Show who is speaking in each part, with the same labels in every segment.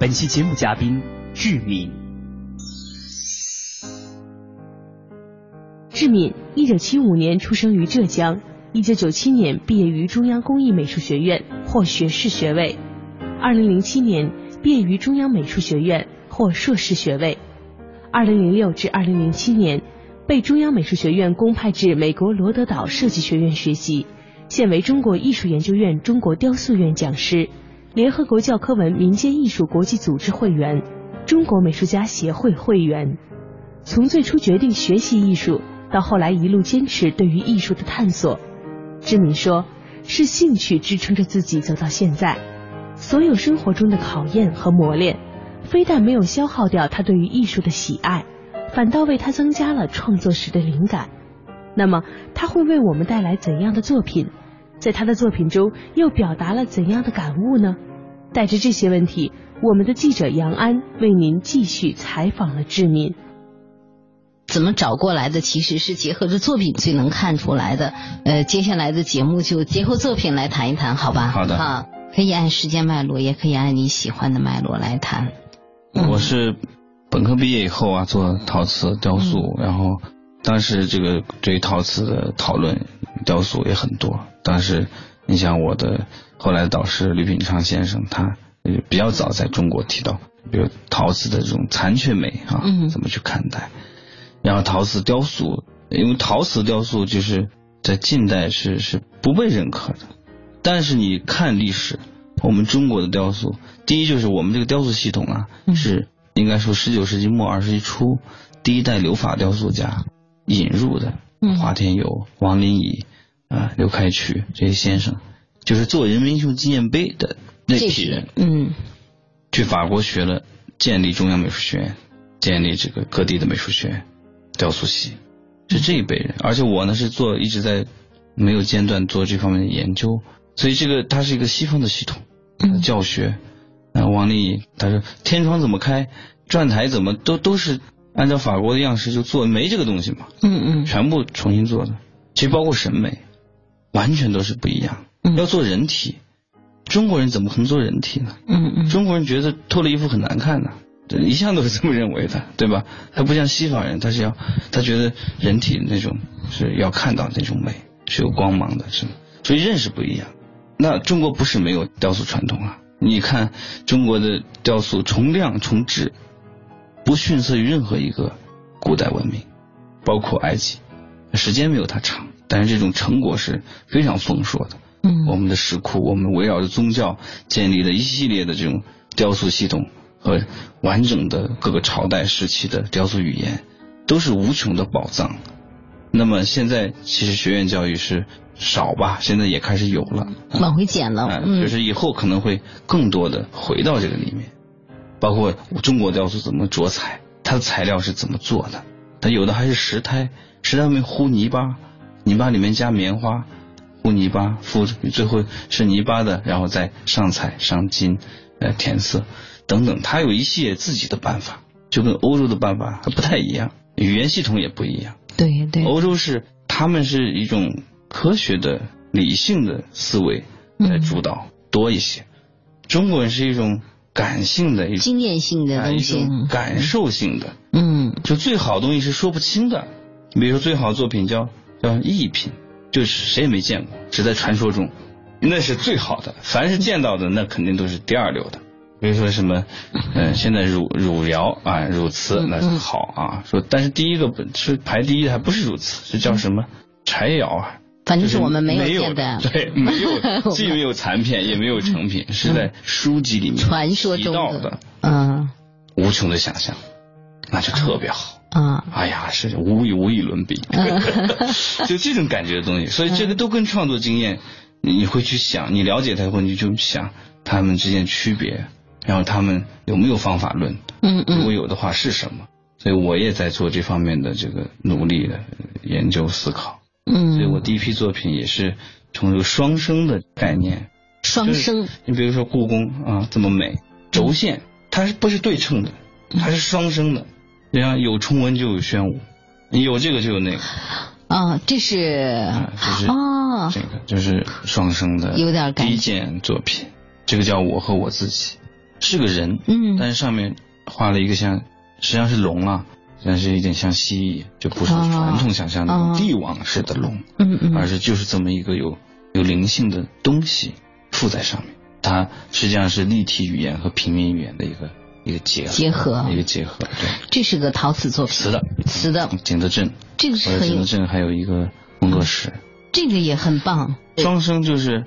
Speaker 1: 本期节目嘉宾志敏。
Speaker 2: 志敏，一九七五年出生于浙江，一九九七年毕业于中央工艺美术学院，获学士学位。二零零七年毕业于中央美术学院，获硕士学位。二零零六至二零零七年被中央美术学院公派至美国罗德岛设计学院学习，现为中国艺术研究院中国雕塑院讲师。联合国教科文民间艺术国际组织会员，中国美术家协会会员。从最初决定学习艺术，到后来一路坚持对于艺术的探索，志敏说，是兴趣支撑着自己走到现在。所有生活中的考验和磨练，非但没有消耗掉他对于艺术的喜爱，反倒为他增加了创作时的灵感。那么，他会为我们带来怎样的作品？在他的作品中又表达了怎样的感悟呢？带着这些问题，我们的记者杨安为您继续采访了志敏。
Speaker 3: 怎么找过来的？其实是结合着作品最能看出来的。呃，接下来的节目就结合作品来谈一谈，好吧？
Speaker 4: 好的。
Speaker 3: 啊，可以按时间脉络，也可以按你喜欢的脉络来谈。
Speaker 4: 我是本科毕业以后啊，做陶瓷雕塑，然后当时这个对陶瓷的讨论。雕塑也很多，当时你想我的后来的导师吕品昌先生，他比较早在中国提到，比如陶瓷的这种残缺美啊，怎么去看待？然后陶瓷雕塑，因为陶瓷雕塑就是在近代是是不被认可的，但是你看历史，我们中国的雕塑，第一就是我们这个雕塑系统啊，是应该说十九世纪末二十世纪初第一代留法雕塑家引入的。华天友、王林乙啊、刘开渠这些先生，就是做人民英雄纪念碑的那批人，
Speaker 3: 嗯，
Speaker 4: 去法国学了，建立中央美术学院，建立这个各地的美术学院、雕塑系，是这一辈人。而且我呢是做一直在没有间断做这方面的研究，所以这个它是一个西方的系统教学。啊，王林乙他说天窗怎么开，转台怎么都都是。按照法国的样式就做没这个东西嘛，
Speaker 3: 嗯嗯，
Speaker 4: 全部重新做的，其实包括审美，完全都是不一样。要做人体，中国人怎么可能做人体呢？
Speaker 3: 嗯嗯，
Speaker 4: 中国人觉得脱了衣服很难看的，一向都是这么认为的，对吧？他不像西方人，他是要他觉得人体那种是要看到那种美是有光芒的，是吗？所以认识不一样。那中国不是没有雕塑传统啊？你看中国的雕塑，从量从质。不逊色于任何一个古代文明，包括埃及，时间没有它长，但是这种成果是非常丰硕的。
Speaker 3: 嗯，
Speaker 4: 我们的石窟，我们围绕着宗教建立的一系列的这种雕塑系统和完整的各个朝代时期的雕塑语言，都是无穷的宝藏。那么现在其实学院教育是少吧，现在也开始有了，
Speaker 3: 往回捡了，嗯
Speaker 4: 就是以后可能会更多的回到这个里面。包括中国雕塑怎么着彩，它的材料是怎么做的？它有的还是石胎，石胎上面糊泥巴，泥巴里面加棉花，糊泥巴，敷最后是泥巴的，然后再上彩、上金、呃填色等等，它有一系列自己的办法，就跟欧洲的办法还不太一样。语言系统也不一样。
Speaker 3: 对对，
Speaker 4: 欧洲是他们是一种科学的、理性的思维来主导多一些，中国人是一种感性的、一种
Speaker 3: 经验性的东西，
Speaker 4: 感受性的。
Speaker 3: 嗯，
Speaker 4: 就最好的东西是说不清的。比如说最好的作品叫叫艺品，就是谁也没见过，只在传说中，那是最好的。凡是见到的，那肯定都是第二流的。比如说什么，嗯，现在汝汝窑啊，汝瓷那好啊。说，但是第一个是排第一的，还不是汝瓷，是叫什么？柴窑啊？
Speaker 3: 反正是我们没
Speaker 4: 有
Speaker 3: 见的，
Speaker 4: 对，没有，既没有残片，也没有成品，是在书籍里面
Speaker 3: 传说中
Speaker 4: 的，
Speaker 3: 嗯，
Speaker 4: 无穷的想象，那就特别好
Speaker 3: 啊！
Speaker 4: 哎呀，是无以无以伦比，就这种感觉的东西。所以这个都跟创作经验，你会去想，你了解它后，你就想他们之间区别。然后他们有没有方法论？
Speaker 3: 嗯嗯，
Speaker 4: 如果有的话是什么？所以我也在做这方面的这个努力的研究思考。
Speaker 3: 嗯，
Speaker 4: 所以我第一批作品也是从这个双生的概念。
Speaker 3: 双生，
Speaker 4: 你比如说故宫啊这么美，轴线它是不是对称的？它是双生的。你看有崇文就有宣武，你有这个就有那个。
Speaker 3: 啊，这是
Speaker 4: 就是啊，这个就是双生的，
Speaker 3: 有点
Speaker 4: 第一件作品。这个叫我和我自己，是个人，
Speaker 3: 嗯，
Speaker 4: 但是上面画了一个像，实际上是龙啊，但是有点像蜥蜴，就不是传统想象那种帝王式的龙，
Speaker 3: 嗯嗯，
Speaker 4: 而是就是这么一个有有灵性的东西附在上面，它实际上是立体语言和平面语言的一个一个结合，
Speaker 3: 结合。
Speaker 4: 一个结合，对，
Speaker 3: 这是个陶瓷作品，
Speaker 4: 瓷的，
Speaker 3: 瓷的，
Speaker 4: 景德镇，
Speaker 3: 这个是
Speaker 4: 景德镇还有一个工作室，
Speaker 3: 这个也很棒，
Speaker 4: 双生就是。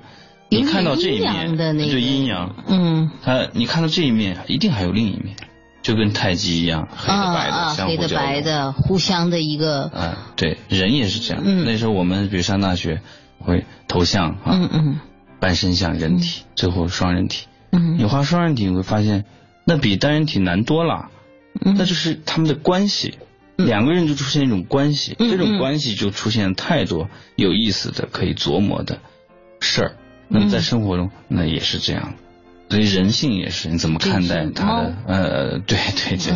Speaker 4: 你看到这一面，那
Speaker 3: 就
Speaker 4: 阴阳，
Speaker 3: 嗯，
Speaker 4: 它你看到这一面，一定还有另一面，就跟太极一样，黑的白的相互
Speaker 3: 黑的白的互相的一个，
Speaker 4: 啊，对，人也是这样。
Speaker 3: 嗯，
Speaker 4: 那时候我们比如上大学会头像啊，
Speaker 3: 嗯嗯，
Speaker 4: 半身像、人体，最后双人体。
Speaker 3: 嗯，
Speaker 4: 你画双人体，你会发现那比单人体难多了。
Speaker 3: 嗯，
Speaker 4: 那就是他们的关系，两个人就出现一种关系，这种关系就出现太多有意思的可以琢磨的事儿。那么在生活中，那也是这样，所以人性也是你怎么看待他的？呃，对对对，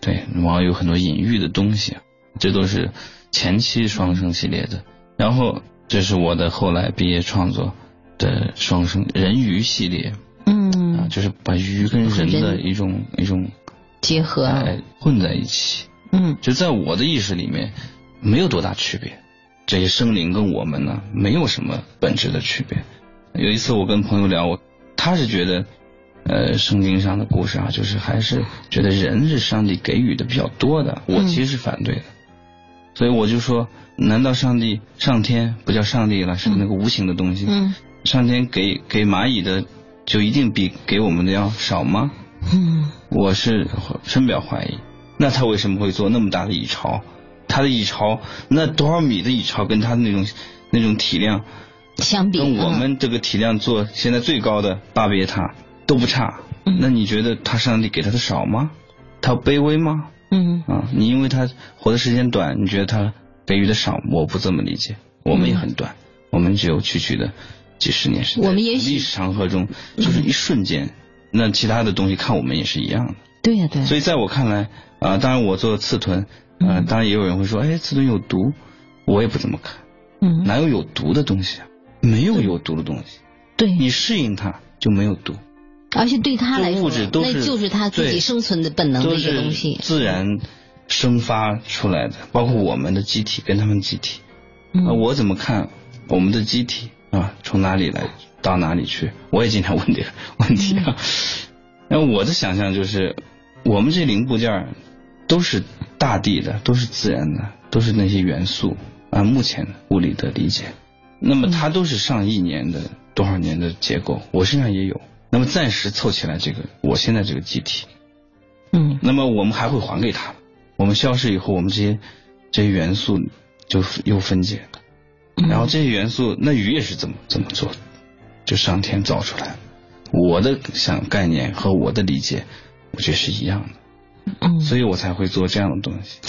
Speaker 4: 对，往往有很多隐喻的东西，这都是前期双生系列的。然后这是我的后来毕业创作的双生人鱼系列，就是把鱼跟人的一种一种
Speaker 3: 结合哎
Speaker 4: 混在一起，
Speaker 3: 嗯，
Speaker 4: 就在我的意识里面没有多大区别，这些生灵跟我们呢没有什么本质的区别。有一次我跟朋友聊，我他是觉得，呃，圣经上的故事啊，就是还是觉得人是上帝给予的比较多的。我其实是反对的，所以我就说，难道上帝上天不叫上帝了，是那个无形的东西？
Speaker 3: 嗯，
Speaker 4: 上天给给蚂蚁的就一定比给我们的要少吗？
Speaker 3: 嗯，
Speaker 4: 我是深表怀疑。那他为什么会做那么大的蚁巢？他的蚁巢那多少米的蚁巢，跟他的那种那种体量？
Speaker 3: 相比
Speaker 4: 跟我们这个体量做现在最高的巴别塔都不差，那你觉得他上帝给他的少吗？他卑微吗？
Speaker 3: 嗯
Speaker 4: 啊，你因为他活的时间短，你觉得他给予的少？我不这么理解，我们也很短，我们只有区区的几十年时间。
Speaker 3: 我们也
Speaker 4: 历史长河中就是一瞬间，那其他的东西看我们也是一样的。
Speaker 3: 对呀对。
Speaker 4: 所以在我看来啊，当然我做刺豚啊，当然也有人会说，哎，刺豚有毒，我也不怎么看。
Speaker 3: 嗯，
Speaker 4: 哪有有毒的东西啊？没有有毒的东西，
Speaker 3: 对
Speaker 4: 你适应它就没有毒，
Speaker 3: 而且对他来说，
Speaker 4: 物质都
Speaker 3: 是那就是他自己生存的本能的一个东西，
Speaker 4: 自然生发出来的。包括我们的机体跟他们机体，
Speaker 3: 啊，
Speaker 4: 我怎么看我们的机体啊？从哪里来到哪里去？我也经常问这个问题啊。那我的想象就是，我们这零部件都是大地的，都是自然的，都是那些元素。按目前物理的理解。那么它都是上亿年的多少年的结构，我身上也有。那么暂时凑起来这个，我现在这个机体，
Speaker 3: 嗯，
Speaker 4: 那么我们还会还给他。我们消失以后，我们这些这些元素就又分解然后这些元素，那鱼也是怎么怎么做的？就上天造出来。我的想概念和我的理解，我觉得是一样的。
Speaker 3: 嗯，
Speaker 4: 所以我才会做这样的东西。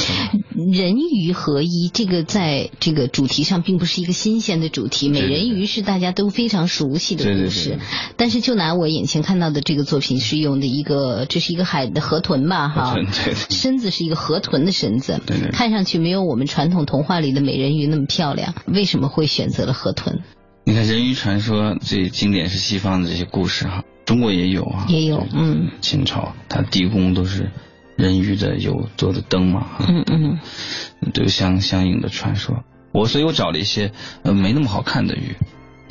Speaker 3: 人鱼合一，这个在这个主题上并不是一个新鲜的主题。美人鱼是大家都非常熟悉的故事，但是就拿我眼前看到的这个作品是用的一个，这是一个海的河豚吧？哈，身子是一个河豚的身子，看上去没有我们传统童话里的美人鱼那么漂亮。为什么会选择了河豚？
Speaker 4: 你看人鱼传说最经典是西方的这些故事哈，中国也有啊，
Speaker 3: 也有，嗯，
Speaker 4: 秦朝它地宫都是。人鱼的有做的灯嘛？
Speaker 3: 嗯嗯，
Speaker 4: 都有相相应的传说。我所以，我找了一些呃没那么好看的鱼，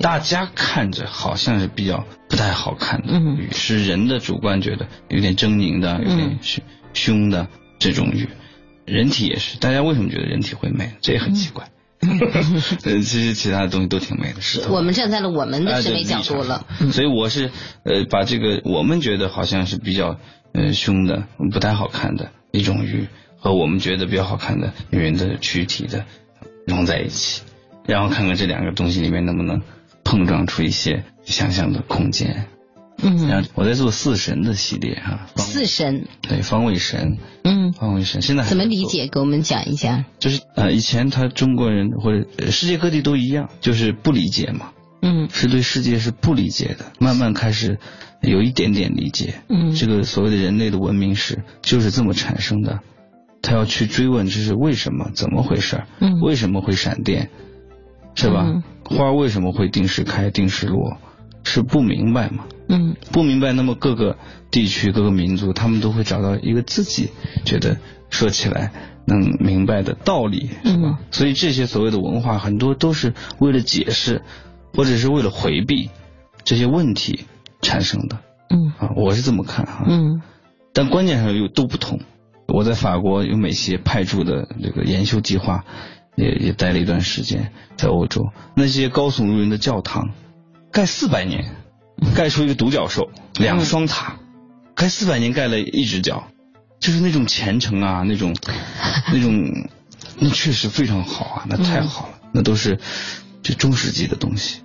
Speaker 4: 大家看着好像是比较不太好看的鱼，是人的主观觉得有点狰狞的、有点凶凶的这种鱼。人体也是，大家为什么觉得人体会美？这也很奇怪。呃，其实其他的东西都挺美的，是。
Speaker 3: 我们站在了我们的审美角度了，
Speaker 4: 所以我是呃把这个我们觉得好像是比较。呃，凶的不太好看的一种鱼，和我们觉得比较好看的女人的躯体的融在一起，然后看看这两个东西里面能不能碰撞出一些想象的空间。
Speaker 3: 嗯，
Speaker 4: 然后我在做四神的系列哈。
Speaker 3: 四神。
Speaker 4: 对，方位神。
Speaker 3: 嗯。
Speaker 4: 方位神现在
Speaker 3: 怎么理解？给我们讲一下。
Speaker 4: 就是呃，以前他中国人或者世界各地都一样，就是不理解嘛。
Speaker 3: 嗯。
Speaker 4: 是对世界是不理解的，慢慢开始。有一点点理解，
Speaker 3: 嗯，
Speaker 4: 这个所谓的人类的文明史就是这么产生的。他要去追问这是为什么，怎么回事？
Speaker 3: 嗯，
Speaker 4: 为什么会闪电？是吧？花为什么会定时开、定时落？是不明白嘛？
Speaker 3: 嗯，
Speaker 4: 不明白。那么各个地区、各个民族，他们都会找到一个自己觉得说起来能明白的道理，是吧？所以这些所谓的文化，很多都是为了解释，或者是为了回避这些问题。产生的，
Speaker 3: 嗯。
Speaker 4: 啊，我是这么看哈，
Speaker 3: 嗯，
Speaker 4: 但观念上又都不同。我在法国有美协派驻的这个研修计划，也也待了一段时间，在欧洲。那些高耸入云的教堂，盖四百年，盖出一个独角兽，两双塔，盖四百年盖了一只脚，就是那种虔诚啊，那种 那种，那确实非常好啊，那太好了，那都是这中世纪的东西。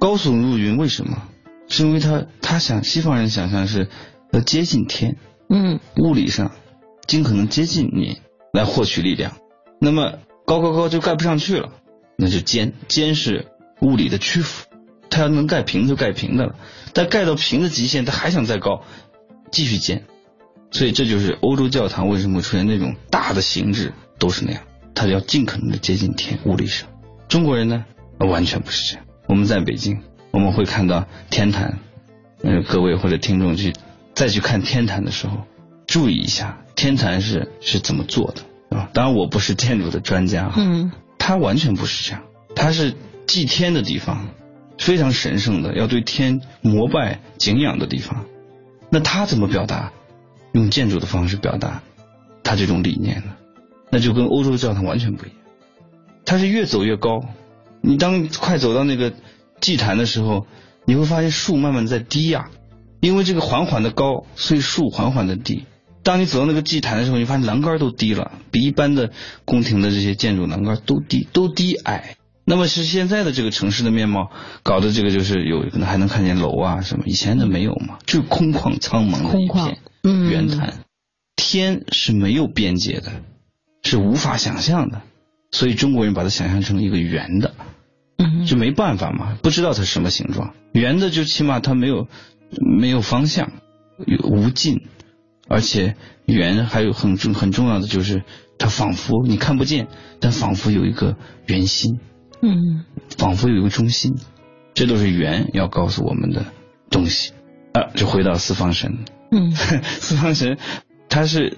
Speaker 4: 高耸入云为什么？是因为他他想西方人想象是要接近天，
Speaker 3: 嗯，
Speaker 4: 物理上尽可能接近你来获取力量，那么高高高就盖不上去了，那就尖尖是物理的屈服，他要能盖平就盖平的了，但盖到平的极限他还想再高，继续尖，所以这就是欧洲教堂为什么会出现那种大的形制都是那样，他要尽可能的接近天物理上，中国人呢完全不是这样，我们在北京。我们会看到天坛，嗯，各位或者听众去再去看天坛的时候，注意一下天坛是是怎么做的，是吧？当然我不是建筑的专家，
Speaker 3: 嗯，
Speaker 4: 它完全不是这样，它是祭天的地方，非常神圣的，要对天膜拜敬仰的地方。那他怎么表达？用建筑的方式表达他这种理念呢？那就跟欧洲教堂完全不一样，它是越走越高，你当快走到那个。祭坛的时候，你会发现树慢慢在低呀，因为这个缓缓的高，所以树缓缓的低。当你走到那个祭坛的时候，你发现栏杆都低了，比一般的宫廷的这些建筑栏杆都低，都低矮。那么是现在的这个城市的面貌搞的这个就是有可能还能看见楼啊什么，以前的没有嘛，就空旷苍茫的一片圆坛，天是没有边界的，是无法想象的，所以中国人把它想象成一个圆的。就没办法嘛，不知道它什么形状，圆的就起码它没有没有方向，无尽，而且圆还有很重很重要的就是它仿佛你看不见，但仿佛有一个圆心，
Speaker 3: 嗯，
Speaker 4: 仿佛有一个中心，这都是圆要告诉我们的东西。啊。就回到四方神，
Speaker 3: 嗯，
Speaker 4: 四方神它是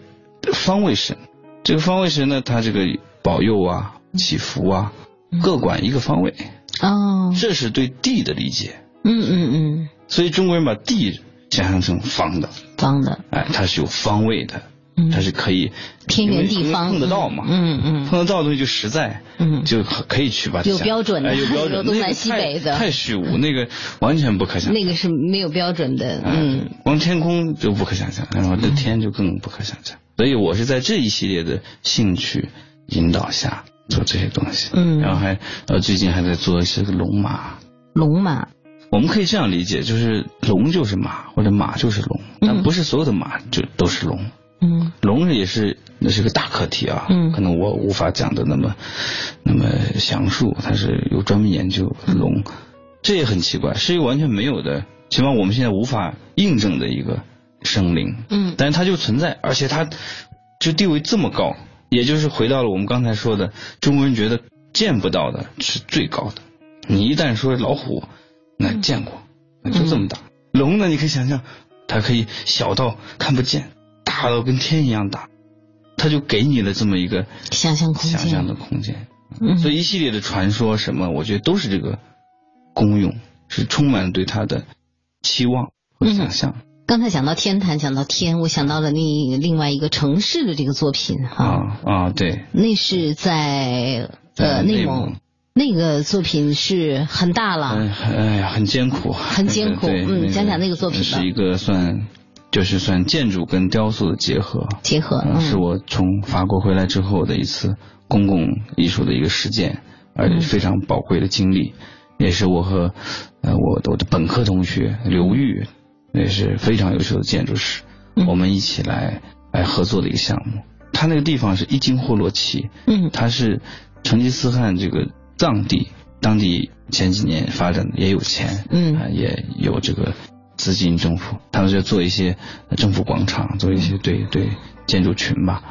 Speaker 4: 方位神，这个方位神呢，它这个保佑啊、祈福啊。各管一个方位
Speaker 3: 哦，
Speaker 4: 这是对地的理解。
Speaker 3: 嗯嗯嗯。
Speaker 4: 所以中国人把地想象成方的，
Speaker 3: 方的，
Speaker 4: 哎，它是有方位的，它是可以
Speaker 3: 天圆地方
Speaker 4: 碰得到嘛？
Speaker 3: 嗯嗯，
Speaker 4: 碰得到的东西就实在，
Speaker 3: 嗯，
Speaker 4: 就可以去把
Speaker 3: 有标准的，
Speaker 4: 有标准，
Speaker 3: 东南西北的，
Speaker 4: 太虚无，那个完全不可想。
Speaker 3: 那个是没有标准的，嗯，
Speaker 4: 光天空就不可想象，然后这天就更不可想象。所以我是在这一系列的兴趣引导下。做这些东西，
Speaker 3: 嗯，
Speaker 4: 然后还呃最近还在做一些个龙马，
Speaker 3: 龙马，
Speaker 4: 我们可以这样理解，就是龙就是马或者马就是龙，但不是所有的马就都是龙，
Speaker 2: 嗯，
Speaker 4: 龙也是那是个大课题啊，嗯，可能我无法讲的那么那么详述，它是有专门研究龙，这也很奇怪，是一个完全没有的，起码我们现在无法印证的一个生灵，
Speaker 2: 嗯，
Speaker 4: 但是它就存在，而且它就地位这么高，也就是回到了我们刚才说的，中国人觉得见不到的是最高的，你一旦说老虎，那见过，那就这么大，龙呢，你可以想象。它可以小到看不见，大到跟天一样大，它就给你了这么一个
Speaker 3: 想象空间，
Speaker 4: 想象的空间。所以一系列的传说什么，我觉得都是这个功用，是充满对它的期望和想象。
Speaker 3: 刚才讲到天坛，讲到天，我想到了另另外一个城市的这个作品哈
Speaker 4: 啊啊，对，
Speaker 3: 那是在呃内蒙。那个作品是很大了，
Speaker 4: 哎呀，很艰苦，
Speaker 3: 很艰苦。嗯，讲讲那个作品
Speaker 4: 吧。是一个算，就是算建筑跟雕塑的结合。
Speaker 3: 结合，
Speaker 4: 是我从法国回来之后的一次公共艺术的一个实践，而且非常宝贵的经历，也是我和呃我的我的本科同学刘玉，也是非常优秀的建筑师，我们一起来来合作的一个项目。他那个地方是伊金霍洛旗，
Speaker 3: 嗯，
Speaker 4: 他是成吉思汗这个。藏地当地前几年发展的也有钱，
Speaker 3: 嗯，
Speaker 4: 也有这个资金，政府他们就做一些政府广场，做一些对对建筑群吧，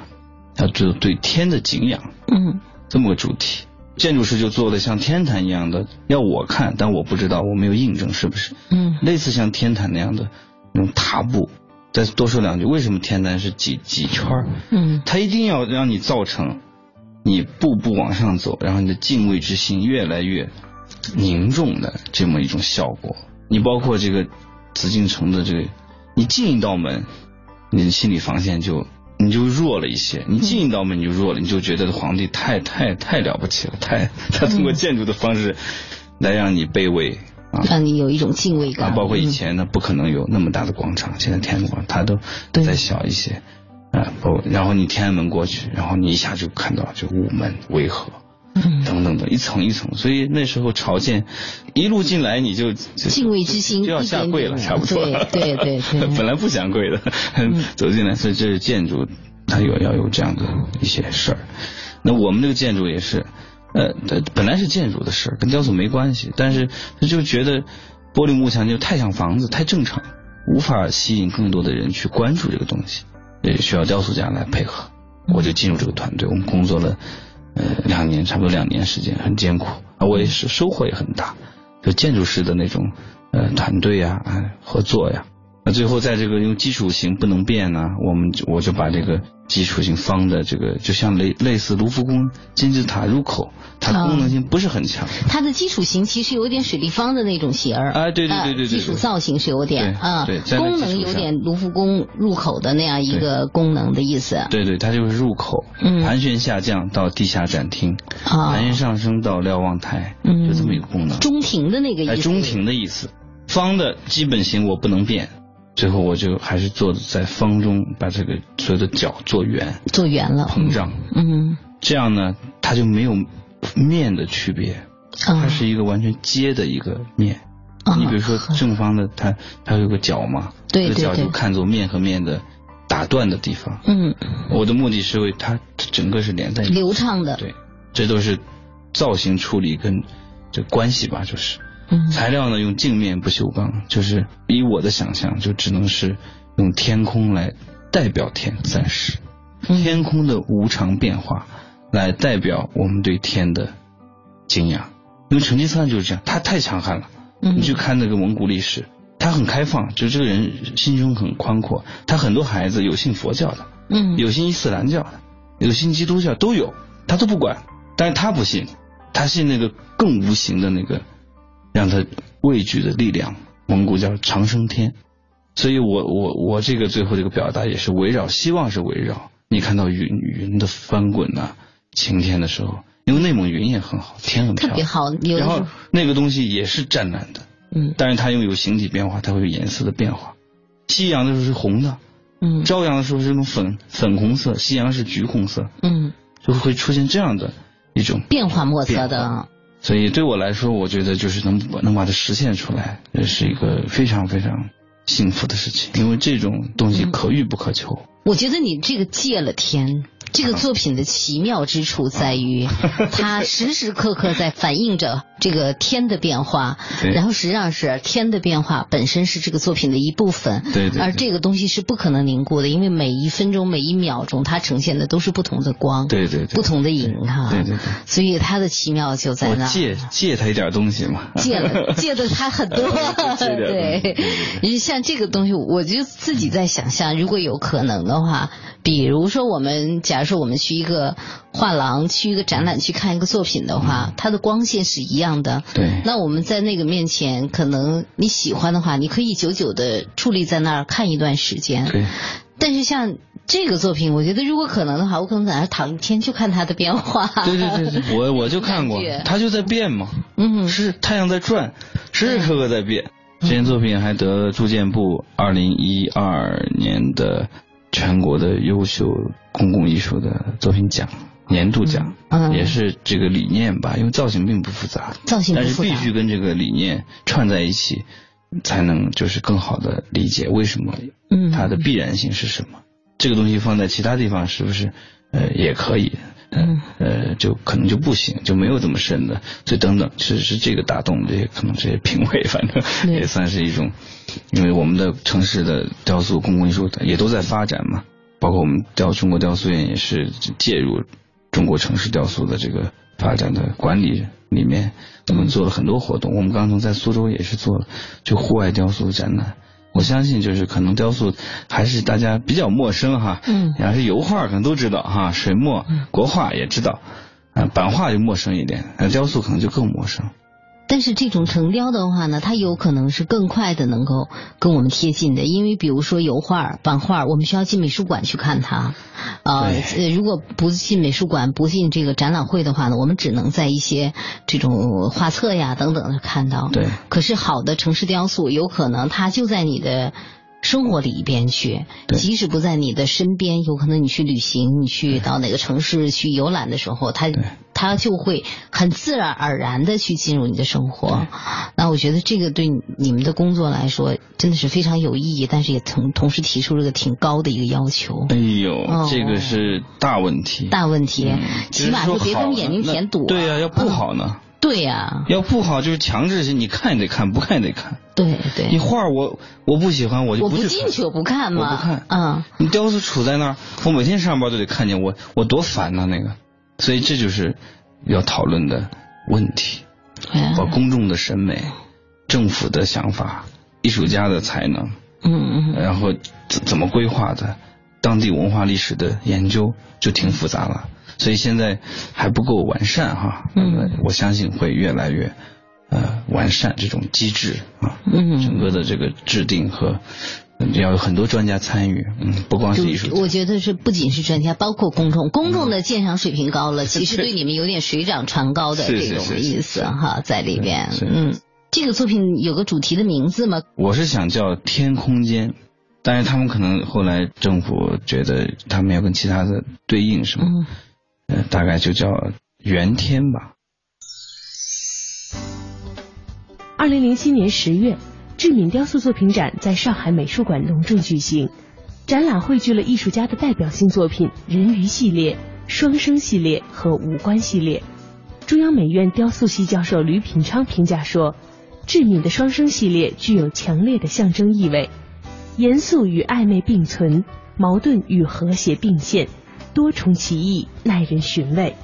Speaker 4: 要做对天的敬仰，
Speaker 3: 嗯，
Speaker 4: 这么个主题，建筑师就做的像天坛一样的，要我看，但我不知道，我没有印证是不是，
Speaker 3: 嗯，
Speaker 4: 类似像天坛那样的那种踏步。再多说两句，为什么天坛是几几圈
Speaker 3: 嗯，
Speaker 4: 它一定要让你造成。你步步往上走，然后你的敬畏之心越来越凝重的这么一种效果。你包括这个紫禁城的这个，你进一道门，你的心理防线就你就弱了一些。你进一道门你就弱了，你就觉得皇帝太太太了不起了，太 他通过建筑的方式来让你卑微啊，
Speaker 3: 让你有一种敬畏感。
Speaker 4: 包括以前呢，不可能有那么大的广场，现在天安门广场它都再小一些。啊不，然后你天安门过去，然后你一下就看到就午门渭河，等等的一层一层，所以那时候朝见，一路进来你就
Speaker 3: 敬畏之心
Speaker 4: 就要下跪了，差不多。
Speaker 3: 对对对，
Speaker 4: 本来不想跪的，走进来，所以这是建筑，它有要有这样的一些事儿。那我们这个建筑也是，呃，本来是建筑的事儿，跟雕塑没关系，但是就觉得玻璃幕墙就太像房子，太正常，无法吸引更多的人去关注这个东西。也需要雕塑家来配合，我就进入这个团队。我们工作了呃两年，差不多两年时间，很艰苦啊，我也是收获也很大。就建筑师的那种呃团队呀，啊合作呀。那最后在这个用基础型不能变呢，我们我就把这个基础型方的这个，就像类类似卢浮宫金字塔入口，它功能性不是很强。
Speaker 3: 它的基础型其实有点水立方的那种形儿。
Speaker 4: 啊，对对对对对。
Speaker 3: 基础造型是有点啊，
Speaker 4: 对，
Speaker 3: 功能有点卢浮宫入口的那样一个功能的意思。
Speaker 4: 对对，它就是入口，盘旋下降到地下展厅，盘旋上升到瞭望台，就这么一个功能。
Speaker 3: 中庭的那个意思。
Speaker 4: 哎，中庭的意思，方的基本型我不能变。最后我就还是做在方中，把这个所有的角做圆，
Speaker 3: 做圆了，
Speaker 4: 膨胀，
Speaker 3: 嗯，
Speaker 4: 这样呢，它就没有面的区别，它是一个完全接的一个面。你比如说正方的，它它有个角嘛，对角就看作面和面的打断的地方。
Speaker 3: 嗯，
Speaker 4: 我的目的是为它整个是连在
Speaker 3: 流畅的。
Speaker 4: 对，这都是造型处理跟这关系吧，就是。材料呢，用镜面不锈钢，就是以我的想象，就只能是用天空来代表天，暂时天空的无常变化来代表我们对天的敬仰。因为成吉思汗就是这样，他太强悍了。你去看那个蒙古历史，他很开放，就这个人心胸很宽阔。他很多孩子有信佛教的，
Speaker 3: 嗯，
Speaker 4: 有信伊斯兰教的，有信基督教都有，他都不管。但是他不信，他信那个更无形的那个。让他畏惧的力量，蒙古叫长生天，所以我我我这个最后这个表达也是围绕，希望是围绕。你看到云云的翻滚呐，晴天的时候，因为内蒙云也很好，天很漂亮，
Speaker 3: 特别好。
Speaker 4: 然后那个东西也是湛蓝的，
Speaker 3: 嗯，
Speaker 4: 但是它又有形体变化，它会有颜色的变化。夕阳的时候是红的，
Speaker 3: 嗯，
Speaker 4: 朝阳的时候是那种粉粉红色，夕阳是橘红色，
Speaker 3: 嗯，
Speaker 4: 就会出现这样的一种
Speaker 3: 变化莫测的。
Speaker 4: 所以对我来说，我觉得就是能能把它实现出来，这是一个非常非常幸福的事情。因为这种东西可遇不可求，
Speaker 3: 我觉得你这个借了天。这个作品的奇妙之处在于，它时时刻刻在反映着这个天的变化，然后实际上是天的变化本身是这个作品的一部分，
Speaker 4: 对对，
Speaker 3: 而这个东西是不可能凝固的，因为每一分钟、每一秒钟，它呈现的都是不同的光，
Speaker 4: 对对，
Speaker 3: 不同的影哈，
Speaker 4: 对对对，
Speaker 3: 所以它的奇妙就在那。
Speaker 4: 借借他一点东西嘛，
Speaker 3: 借了借的他很多，对，像这个东西，我就自己在想象，如果有可能的话。比如说，我们假如说我们去一个画廊，去一个展览去看一个作品的话，它的光线是一样的。
Speaker 4: 对。
Speaker 3: 那我们在那个面前，可能你喜欢的话，你可以久久的矗立在那儿看一段时间。
Speaker 4: 对。
Speaker 3: 但是像这个作品，我觉得如果可能的话，我可能在那儿躺一天，就看它的变化。
Speaker 4: 对对对对，我我就看过，它就在变嘛。
Speaker 3: 嗯。
Speaker 4: 是太阳在转，时时刻刻在变。这件作品还得了住建部二零一二年的。全国的优秀公共艺术的作品奖年度奖，也是这个理念吧，因为造型并不复杂，
Speaker 3: 造型
Speaker 4: 但是必须跟这个理念串在一起，才能就是更好的理解为什么，它的必然性是什么。这个东西放在其他地方是不是呃也可以？嗯呃，就可能就不行，就没有这么深的，所以等等，是是这个打动这些可能这些评委，反正也算是一种，因为我们的城市的雕塑公共艺术也都在发展嘛，包括我们雕中国雕塑院也是介入中国城市雕塑的这个发展的管理里面，我们做了很多活动，我们刚刚在苏州也是做了就户外雕塑展览。我相信，就是可能雕塑还是大家比较陌生哈。嗯。要是油画可能都知道哈，水墨、国画也知道，啊，版画就陌生一点，雕塑可能就更陌生。
Speaker 3: 但是这种成雕的话呢，它有可能是更快的能够跟我们贴近的，因为比如说油画、版画，我们需要进美术馆去看它，呃，如果不进美术馆、不进这个展览会的话呢，我们只能在一些这种画册呀等等的看到。
Speaker 4: 对。
Speaker 3: 可是好的城市雕塑，有可能它就在你的。生活里边去，即使不在你的身边，有可能你去旅行，你去到哪个城市去游览的时候，他他就会很自然而然的去进入你的生活。那我觉得这个对你们的工作来说真的是非常有意义，但是也同同时提出了个挺高的一个要求。
Speaker 4: 哎呦，这个是大问题，
Speaker 3: 大问题，起码说别跟眼睛填堵。
Speaker 4: 对呀，要不好呢。
Speaker 3: 对呀，
Speaker 4: 要不好就是强制性，你看也得看，不看也得看。
Speaker 3: 对对，
Speaker 4: 你画我我不喜欢，我就
Speaker 3: 不进去，我不看
Speaker 4: 嘛。我不看，
Speaker 3: 嗯。
Speaker 4: 你雕塑杵在那儿，我每天上班都得看见我，我多烦呐那个。所以这就是要讨论的问题，把公众的审美、政府的想法、艺术家的才能，
Speaker 3: 嗯嗯，
Speaker 4: 然后怎怎么规划的，当地文化历史的研究就挺复杂了。所以现在还不够完善哈，嗯，我相信会越来越呃完善这种机制啊，嗯，整个的这个制定和要有很多专家参与，嗯，不光是艺术
Speaker 3: 我觉得是不仅是专家，包括公众，公众的鉴赏水平高了，其实对你们有点水涨船高的这种意思哈，在里边，嗯，这个作品有个主题的名字吗？
Speaker 4: 我是想叫天空间，但是他们可能后来政府觉得他们要跟其他的对应什大概就叫原天吧。
Speaker 2: 二零零七年十月，志敏雕塑作品展在上海美术馆隆重举行，展览汇聚了艺术家的代表性作品“人鱼”系列、“双生”系列和“五官”系列。中央美院雕塑系教授吕品昌评价说：“志敏的‘双生’系列具有强烈的象征意味，严肃与暧昧并存，矛盾与和谐并现。”多重奇异，耐人寻味。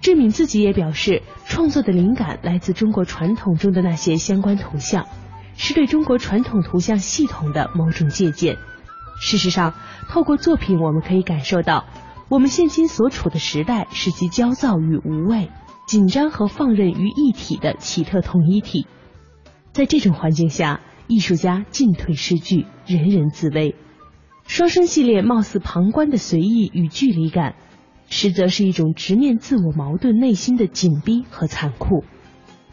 Speaker 2: 志敏自己也表示，创作的灵感来自中国传统中的那些相关图像，是对中国传统图像系统的某种借鉴。事实上，透过作品，我们可以感受到，我们现今所处的时代是集焦躁与无畏、紧张和放任于一体的奇特统一体。在这种环境下，艺术家进退失据，人人自危。双生系列貌似旁观的随意与距离感，实则是一种直面自我矛盾内心的紧逼和残酷。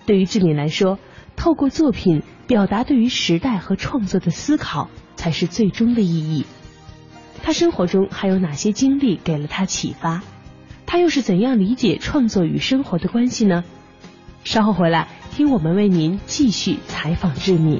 Speaker 2: 对于志敏来说，透过作品表达对于时代和创作的思考，才是最终的意义。他生活中还有哪些经历给了他启发？他又是怎样理解创作与生活的关系呢？稍后回来听我们为您继续采访志敏。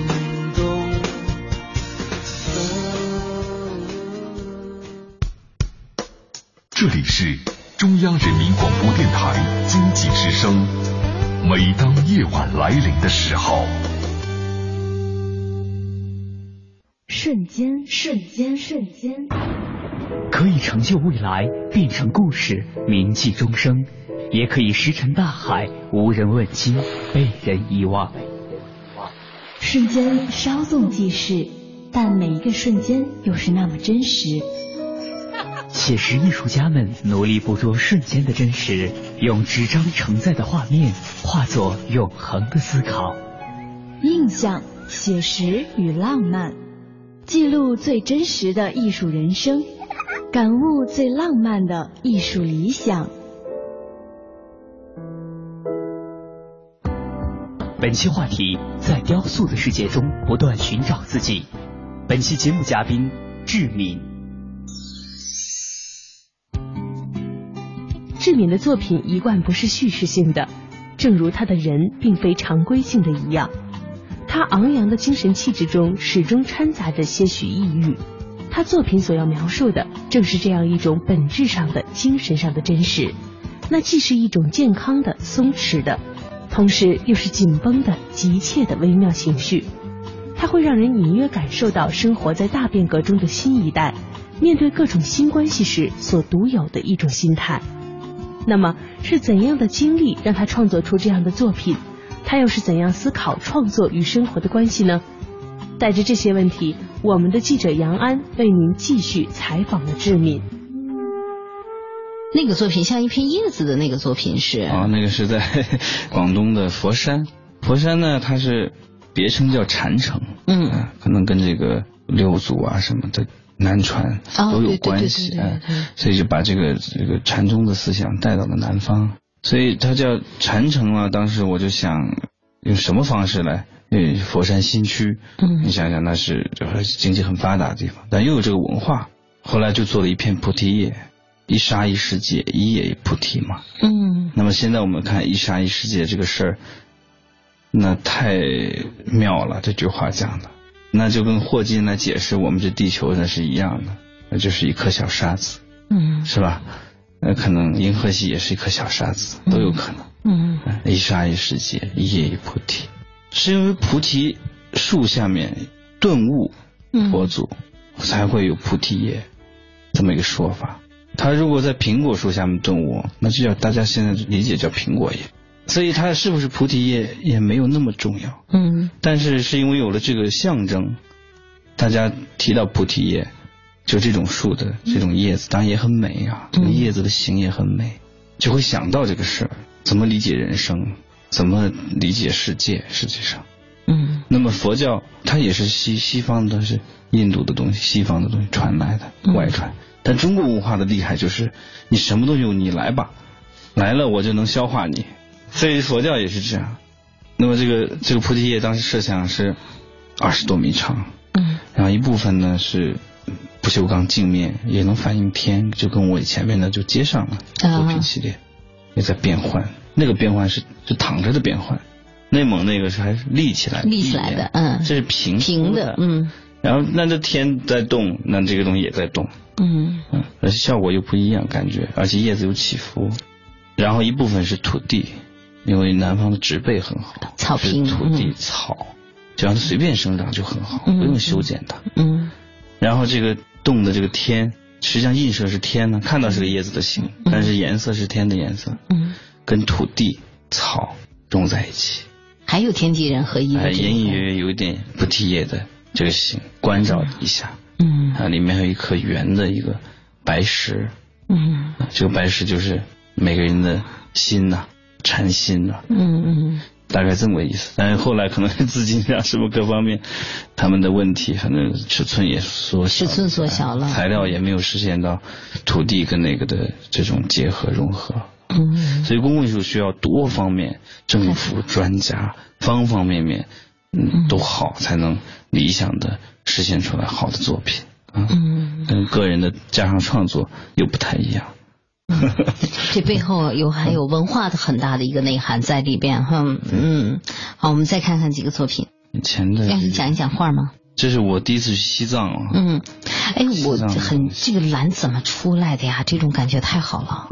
Speaker 5: 里是中央人民广播电台经济之声。每当夜晚来临的时候，
Speaker 6: 瞬间，瞬间，瞬间，
Speaker 1: 可以成就未来，变成故事，铭记终生；也可以石沉大海，无人问津，被人遗忘。
Speaker 6: 瞬间稍纵即逝，但每一个瞬间又是那么真实。
Speaker 1: 写实艺术家们努力捕捉瞬间的真实，用纸张承载的画面化作永恒的思考。
Speaker 6: 印象、写实与浪漫，记录最真实的艺术人生，感悟最浪漫的艺术理想。
Speaker 1: 本期话题：在雕塑的世界中不断寻找自己。本期节目嘉宾：志敏。
Speaker 2: 志敏的作品一贯不是叙事性的，正如他的人并非常规性的一样。他昂扬的精神气质中始终掺杂着些许抑郁。他作品所要描述的正是这样一种本质上的精神上的真实，那既是一种健康的松弛的，同时又是紧绷的急切的微妙情绪。它会让人隐约感受到生活在大变革中的新一代面对各种新关系时所独有的一种心态。那么是怎样的经历让他创作出这样的作品？他又是怎样思考创作与生活的关系呢？带着这些问题，我们的记者杨安为您继续采访了志敏。
Speaker 3: 那个作品像一片叶子的那个作品是
Speaker 4: 啊，那个是在 广东的佛山。佛山呢，它是别称叫禅城，
Speaker 3: 嗯，
Speaker 4: 可能跟这个六祖啊什么的。南传都有关系，所以就把这个这个禅宗的思想带到了南方，所以它叫禅城啊。当时我就想用什么方式来？为佛山新区，
Speaker 3: 嗯，
Speaker 4: 你想想，那是就是经济很发达的地方，但又有这个文化。后来就做了一片菩提叶，一沙一世界，一叶一菩提嘛。
Speaker 3: 嗯。
Speaker 4: 那么现在我们看一沙一世界这个事儿，那太妙了，这句话讲的。那就跟霍金来解释我们这地球那是一样的，那就是一颗小沙子，
Speaker 3: 嗯，
Speaker 4: 是吧？那可能银河系也是一颗小沙子，都有可能。
Speaker 3: 嗯，
Speaker 4: 一沙一世界，一叶一菩提，是因为菩提树下面顿悟佛祖，才会有菩提叶这么一个说法。他如果在苹果树下面顿悟，那就叫大家现在理解叫苹果叶。所以它是不是菩提叶也没有那么重要，
Speaker 3: 嗯，
Speaker 4: 但是是因为有了这个象征，大家提到菩提叶，就这种树的这种叶子，当然也很美啊，这个叶子的形也很美，就会想到这个事儿，怎么理解人生，怎么理解世界，实际上，
Speaker 3: 嗯，
Speaker 4: 那么佛教它也是西西方的是印度的东西，西方的东西传来的外传，但中国文化的厉害就是你什么东西你来吧，来了我就能消化你。所以佛教也是这样，那么这个这个菩提叶当时设想是二十多米长，
Speaker 3: 嗯，
Speaker 4: 然后一部分呢是不锈钢镜面，也能反映天，就跟我前面的就接上了作品系列，也在变换，那个变换是是躺着的变换，内蒙那个是还是立起来
Speaker 3: 立起来的，嗯，
Speaker 4: 这是平
Speaker 3: 平的，嗯，
Speaker 4: 然后那这天在动，那这个东西也在动，
Speaker 3: 嗯。
Speaker 4: 嗯，而且效果又不一样，感觉，而且叶子有起伏，然后一部分是土地。因为南方的植被很好，
Speaker 3: 草坪、
Speaker 4: 土地、草，只要它随便生长就很好，不用修剪它。
Speaker 3: 嗯。
Speaker 4: 然后这个洞的这个天，实际上映射是天呢，看到是个叶子的形，但是颜色是天的颜色。
Speaker 3: 嗯。
Speaker 4: 跟土地、草融在一起。
Speaker 3: 还有天地人合一的
Speaker 4: 隐隐约约有一点菩提叶的这个形，关照一下。
Speaker 3: 嗯。
Speaker 4: 啊，里面还有一颗圆的一个白石。
Speaker 3: 嗯。
Speaker 4: 这个白石就是每个人的心呐。禅心
Speaker 3: 啊，嗯嗯，
Speaker 4: 大概这么个意思。但是后来可能资金啊什么各方面，他们的问题，反正尺寸也缩
Speaker 3: 小，尺寸缩小了，
Speaker 4: 材料也没有实现到土地跟那个的这种结合融合。嗯，所以公共艺术需要多方面，政府、专家，方方面面，嗯，都好，才能理想的实现出来好的作品。嗯，跟个人的加上创作又不太一样。
Speaker 3: 这背后有还有文化的很大的一个内涵在里边哈。嗯，好，我们再看看几个作品。
Speaker 4: 以前的，
Speaker 3: 要你讲一讲画吗？
Speaker 4: 这是我第一次去西藏啊。
Speaker 3: 嗯，哎，我很这个蓝怎么出来的呀？这种感觉太好了。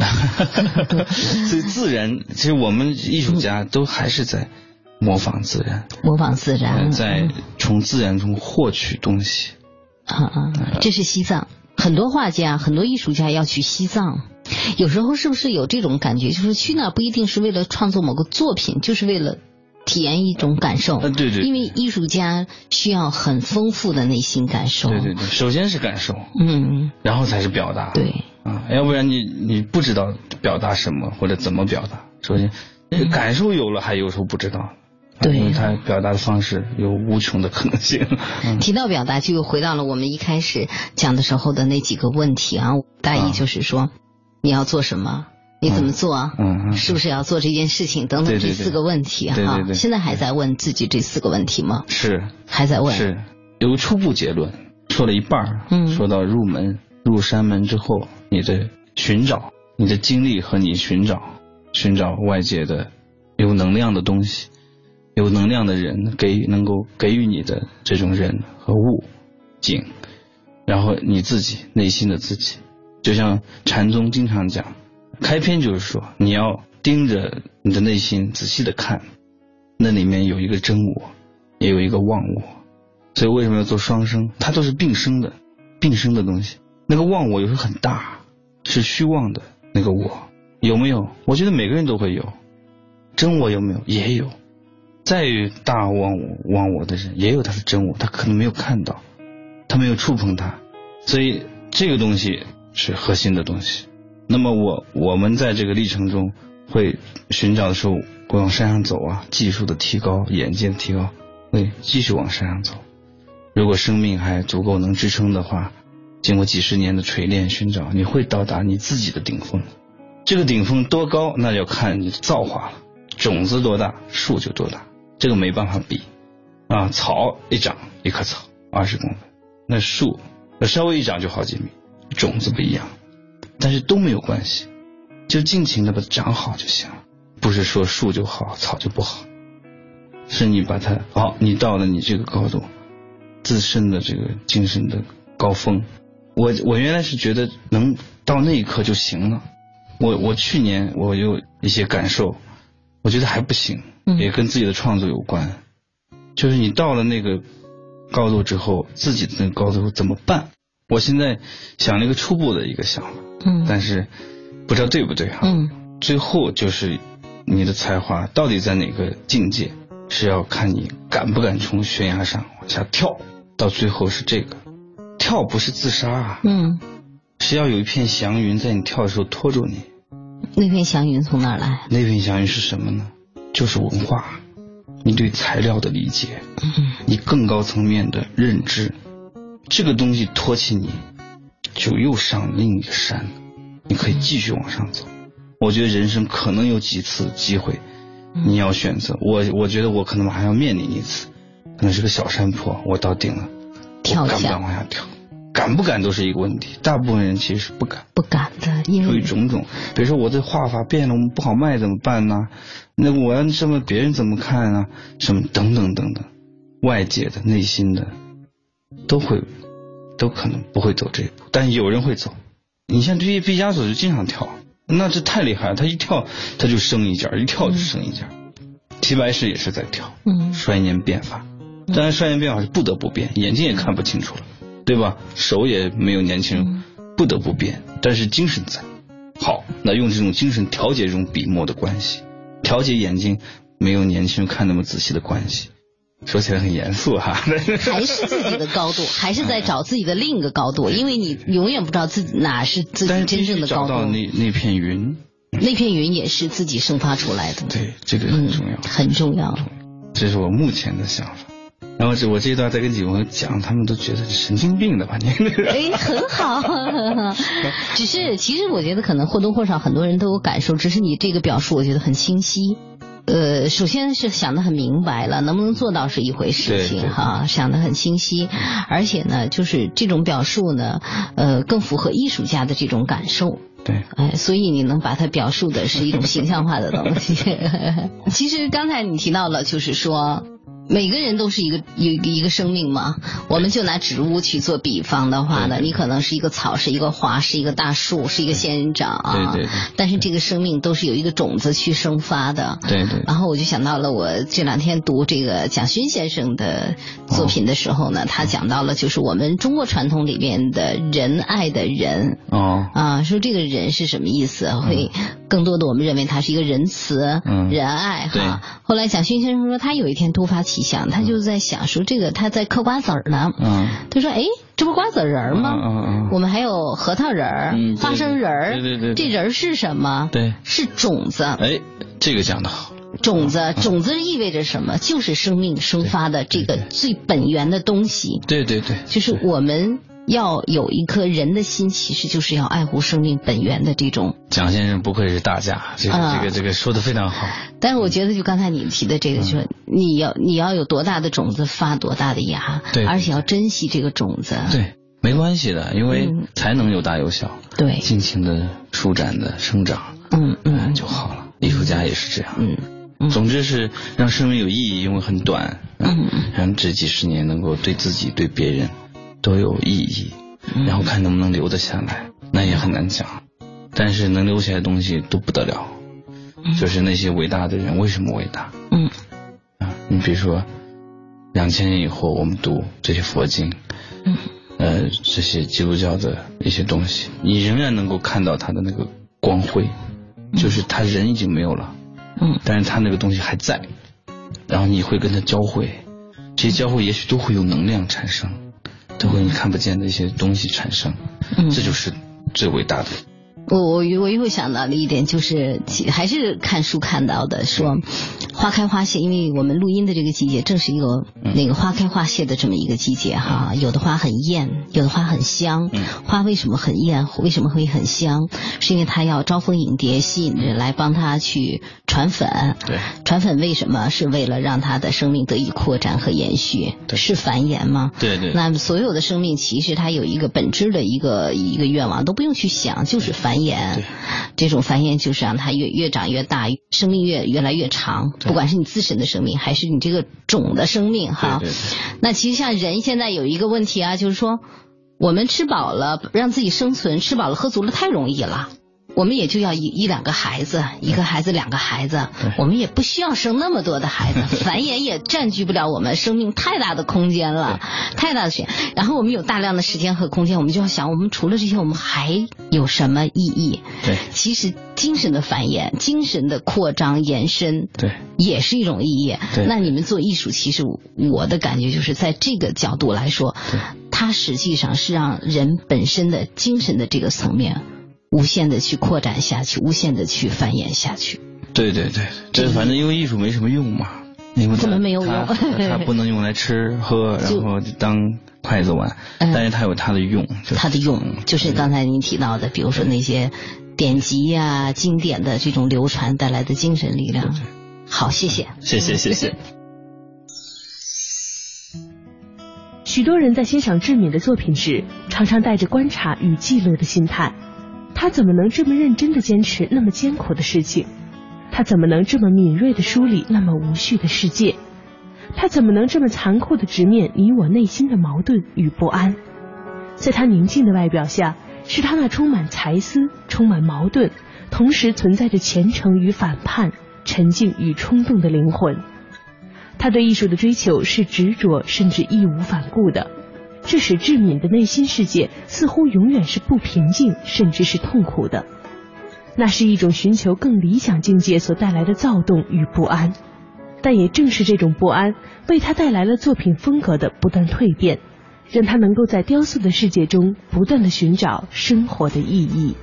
Speaker 4: 所以自然，其实我们艺术家都还是在模仿自然，
Speaker 3: 模仿自然，
Speaker 4: 在从自然中获取东西。
Speaker 3: 啊啊，这是西藏，很多画家、很多艺术家要去西藏。有时候是不是有这种感觉？就是去那不一定是为了创作某个作品，就是为了体验一种感受。
Speaker 4: 对对。
Speaker 3: 因为艺术家需要很丰富的内心感受。
Speaker 4: 对对对，首先是感受，嗯，然后才是表达。
Speaker 3: 对。
Speaker 4: 啊，要不然你你不知道表达什么或者怎么表达。首先，感受有了，还有时候不知道。
Speaker 3: 对。
Speaker 4: 他表达的方式有无穷的可能性。
Speaker 3: 提到表达，就又回到了我们一开始讲的时候的那几个问题啊，大意就是说。你要做什么？你怎么做？嗯，是不是要做这件事情？等等这四个问题
Speaker 4: 哈。
Speaker 3: 现在还在问自己这四个问题吗？
Speaker 4: 是，
Speaker 3: 还在问。
Speaker 4: 是，有个初步结论，说了一半嗯，说到入门，入山门之后，你的寻找，你的经历和你寻找，寻找外界的有能量的东西，有能量的人给能够给予你的这种人和物景，然后你自己内心的自己。就像禅宗经常讲，开篇就是说你要盯着你的内心仔细的看，那里面有一个真我，也有一个忘我，所以为什么要做双生？它都是并生的，并生的东西。那个忘我有时候很大，是虚妄的那个我有没有？我觉得每个人都会有，真我有没有？也有。再大忘我忘我的人，也有他的真我，他可能没有看到，他没有触碰他，所以这个东西。是核心的东西。那么我我们在这个历程中会寻找的时候，往山上走啊，技术的提高，眼界的提高，会继续往山上走。如果生命还足够能支撑的话，经过几十年的锤炼寻找，你会到达你自己的顶峰。这个顶峰多高，那要看你的造化了。种子多大，树就多大，这个没办法比。啊，草一长一棵草二十公分，那树那稍微一长就好几米。种子不一样，但是都没有关系，就尽情的把它长好就行了。不是说树就好，草就不好，是你把它好，你到了你这个高度，自身的这个精神的高峰。我我原来是觉得能到那一刻就行了。我我去年我有一些感受，我觉得还不行，也跟自己的创作有关。就是你到了那个高度之后，自己的那个高度怎么办？我现在想了一个初步的一个想法，嗯，但是不知道对不对哈，嗯，最后就是你的才华到底在哪个境界，是要看你敢不敢从悬崖上往下跳，到最后是这个，跳不是自杀啊，嗯，是要有一片祥云在你跳的时候拖住你，
Speaker 3: 那片祥云从哪来？
Speaker 4: 那片祥云是什么呢？就是文化，你对材料的理解，嗯，你更高层面的认知。这个东西托起你，就又上另一个山，你可以继续往上走。我觉得人生可能有几次机会，你要选择。我我觉得我可能还要面临一次，可能是个小山坡，我到顶了，
Speaker 3: 跳
Speaker 4: 敢不敢往下跳？敢不敢都是一个问题。大部分人其实是不敢，
Speaker 3: 不敢的，因
Speaker 4: 为种种，比如说我的画法变了，我们不好卖怎么办呢？那我要这么别人怎么看啊？什么等等等等，外界的、内心的，都会。都可能不会走这一步，但有人会走。你像这些毕加索就经常跳，那这太厉害了。他一跳他就升一件，一跳就升一件。齐白石也是在跳，嗯，衰年变法。当然，衰年变法是不得不变，眼睛也看不清楚了，对吧？手也没有年轻人，不得不变。但是精神在。好，那用这种精神调节这种笔墨的关系，调节眼睛没有年轻人看那么仔细的关系。说起来很严肃哈，还
Speaker 3: 是自己的高度，还是在找自己的另一个高度，因为你永远不知道自己哪是自己真正的高度。
Speaker 4: 找到那那片云，
Speaker 3: 那片云也是自己生发出来的。
Speaker 4: 对，这个很重要，
Speaker 3: 很重要。
Speaker 4: 这是我目前的想法。然后这我这一段再跟几位朋友讲，他们都觉得神经病的吧？你
Speaker 3: 哎，很好，只是其实我觉得可能或多或少很多人都有感受，只是你这个表述我觉得很清晰。呃，首先是想得很明白了，能不能做到是一回事情哈，想得很清晰，而且呢，就是这种表述呢，呃，更符合艺术家的这种感受。
Speaker 4: 对，
Speaker 3: 哎，所以你能把它表述的是一种形象化的东西。其实刚才你提到了，就是说。每个人都是一个一一个生命嘛，我们就拿植物去做比方的话呢，你可能是一个草，是一个花，是一个大树，是一个仙人掌
Speaker 4: 啊。对对。
Speaker 3: 但是这个生命都是有一个种子去生发的。
Speaker 4: 对对。
Speaker 3: 然后我就想到了，我这两天读这个蒋勋先生的作品的时候呢，他讲到了就是我们中国传统里面的仁爱的仁。
Speaker 4: 哦。
Speaker 3: 啊，说这个人是什么意思？会更多的我们认为他是一个仁慈、仁爱哈。后来蒋勋先生说，他有一天突发奇。想他就在想说这个他在嗑瓜子儿呢，嗯，他说哎，这不瓜子仁儿吗？
Speaker 4: 嗯嗯，
Speaker 3: 我们还有核桃仁儿、花生仁儿，
Speaker 4: 对对对，
Speaker 3: 这仁儿是什么？
Speaker 4: 对，
Speaker 3: 是种子。
Speaker 4: 哎，这个讲的好。
Speaker 3: 种子，种子意味着什么？就是生命生发的这个最本源的东西。
Speaker 4: 对对对，
Speaker 3: 就是我们。要有一颗人的心，其实就是要爱护生命本源的这种。
Speaker 4: 蒋先生不愧是大家，这个这个这个说的非常好。
Speaker 3: 但是我觉得，就刚才你提的这个，就是你要你要有多大的种子发多大的芽，
Speaker 4: 对，
Speaker 3: 而且要珍惜这个种子。
Speaker 4: 对，没关系的，因为才能有大有小，
Speaker 3: 对，
Speaker 4: 尽情的舒展的生长，
Speaker 3: 嗯嗯
Speaker 4: 就好了。艺术家也是这样，
Speaker 3: 嗯，
Speaker 4: 总之是让生命有意义，因为很短，
Speaker 3: 嗯，
Speaker 4: 让这几十年能够对自己对别人都有意义。然后看能不能留得下来，那也很难讲。但是能留下来的东西都不得了，就是那些伟大的人为什么伟大？
Speaker 3: 嗯，
Speaker 4: 啊，你比如说，两千年以后我们读这些佛经，
Speaker 3: 嗯，
Speaker 4: 呃，这些基督教的一些东西，你仍然能够看到他的那个光辉，就是他人已经没有了，
Speaker 3: 嗯，
Speaker 4: 但是他那个东西还在，然后你会跟他交汇，这些交汇也许都会有能量产生。都会你看不见的一些东西产生，这就是最伟大的。
Speaker 3: 我我我又想到了一点，就是还是看书看到的，说花开花谢，因为我们录音的这个季节正是一个那个花开花谢的这么一个季节哈。有的花很艳，有的花很香。花为什么很艳？为什么会很香？是因为它要招蜂引蝶，吸引人来帮它去传粉。
Speaker 4: 对，
Speaker 3: 传粉为什么？是为了让它的生命得以扩展和延续。是繁衍吗？
Speaker 4: 对对。
Speaker 3: 那所有的生命其实它有一个本质的一个一个愿望，都不用去想，就是繁。衍，这种繁衍就是让它越越长越大，生命越越来越长。不管是你自身的生命，还是你这个种的生命，哈。那其实像人现在有一个问题啊，就是说我们吃饱了，让自己生存，吃饱了喝足了，太容易了。我们也就要一一两个孩子，一个孩子两个孩子，我们也不需要生那么多的孩子，繁衍也占据不了我们生命太大的空间了，太大的选。然后我们有大量的时间和空间，我们就要想，我们除了这些，我们还有什么意义？
Speaker 4: 对，
Speaker 3: 其实精神的繁衍、精神的扩张、延伸，
Speaker 4: 对，
Speaker 3: 也是一种意义。
Speaker 4: 对，
Speaker 3: 那你们做艺术，其实我的感觉就是在这个角度来说，它实际上是让人本身的精神的这个层面。无限的去扩展下去，无限的去繁衍下去。
Speaker 4: 对对对，这反正因为艺术没什么用嘛，因为
Speaker 3: 怎么没有用？
Speaker 4: 它不能用来吃喝，然后当筷子碗，但是它有它的用。
Speaker 3: 它的用就是刚才您提到的，比如说那些典籍呀、经典的这种流传带来的精神力量。好，谢谢，
Speaker 4: 谢谢，谢谢。
Speaker 2: 许多人在欣赏志敏的作品时，常常带着观察与记录的心态。他怎么能这么认真的坚持那么艰苦的事情？他怎么能这么敏锐的梳理那么无序的世界？他怎么能这么残酷的直面你我内心的矛盾与不安？在他宁静的外表下，是他那充满才思、充满矛盾，同时存在着虔诚与反叛、沉静与冲动的灵魂。他对艺术的追求是执着，甚至义无反顾的。这使志敏的内心世界似乎永远是不平静，甚至是痛苦的。那是一种寻求更理想境界所带来的躁动与不安。但也正是这种不安，为他带来了作品风格的不断蜕变，让他能够在雕塑的世界中不断的寻找生活的意义。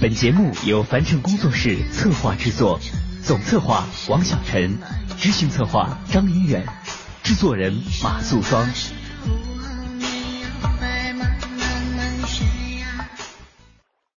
Speaker 1: 本节目由樊城工作室策划制作。总策划王小晨，执行策划张云远，制作人马素双。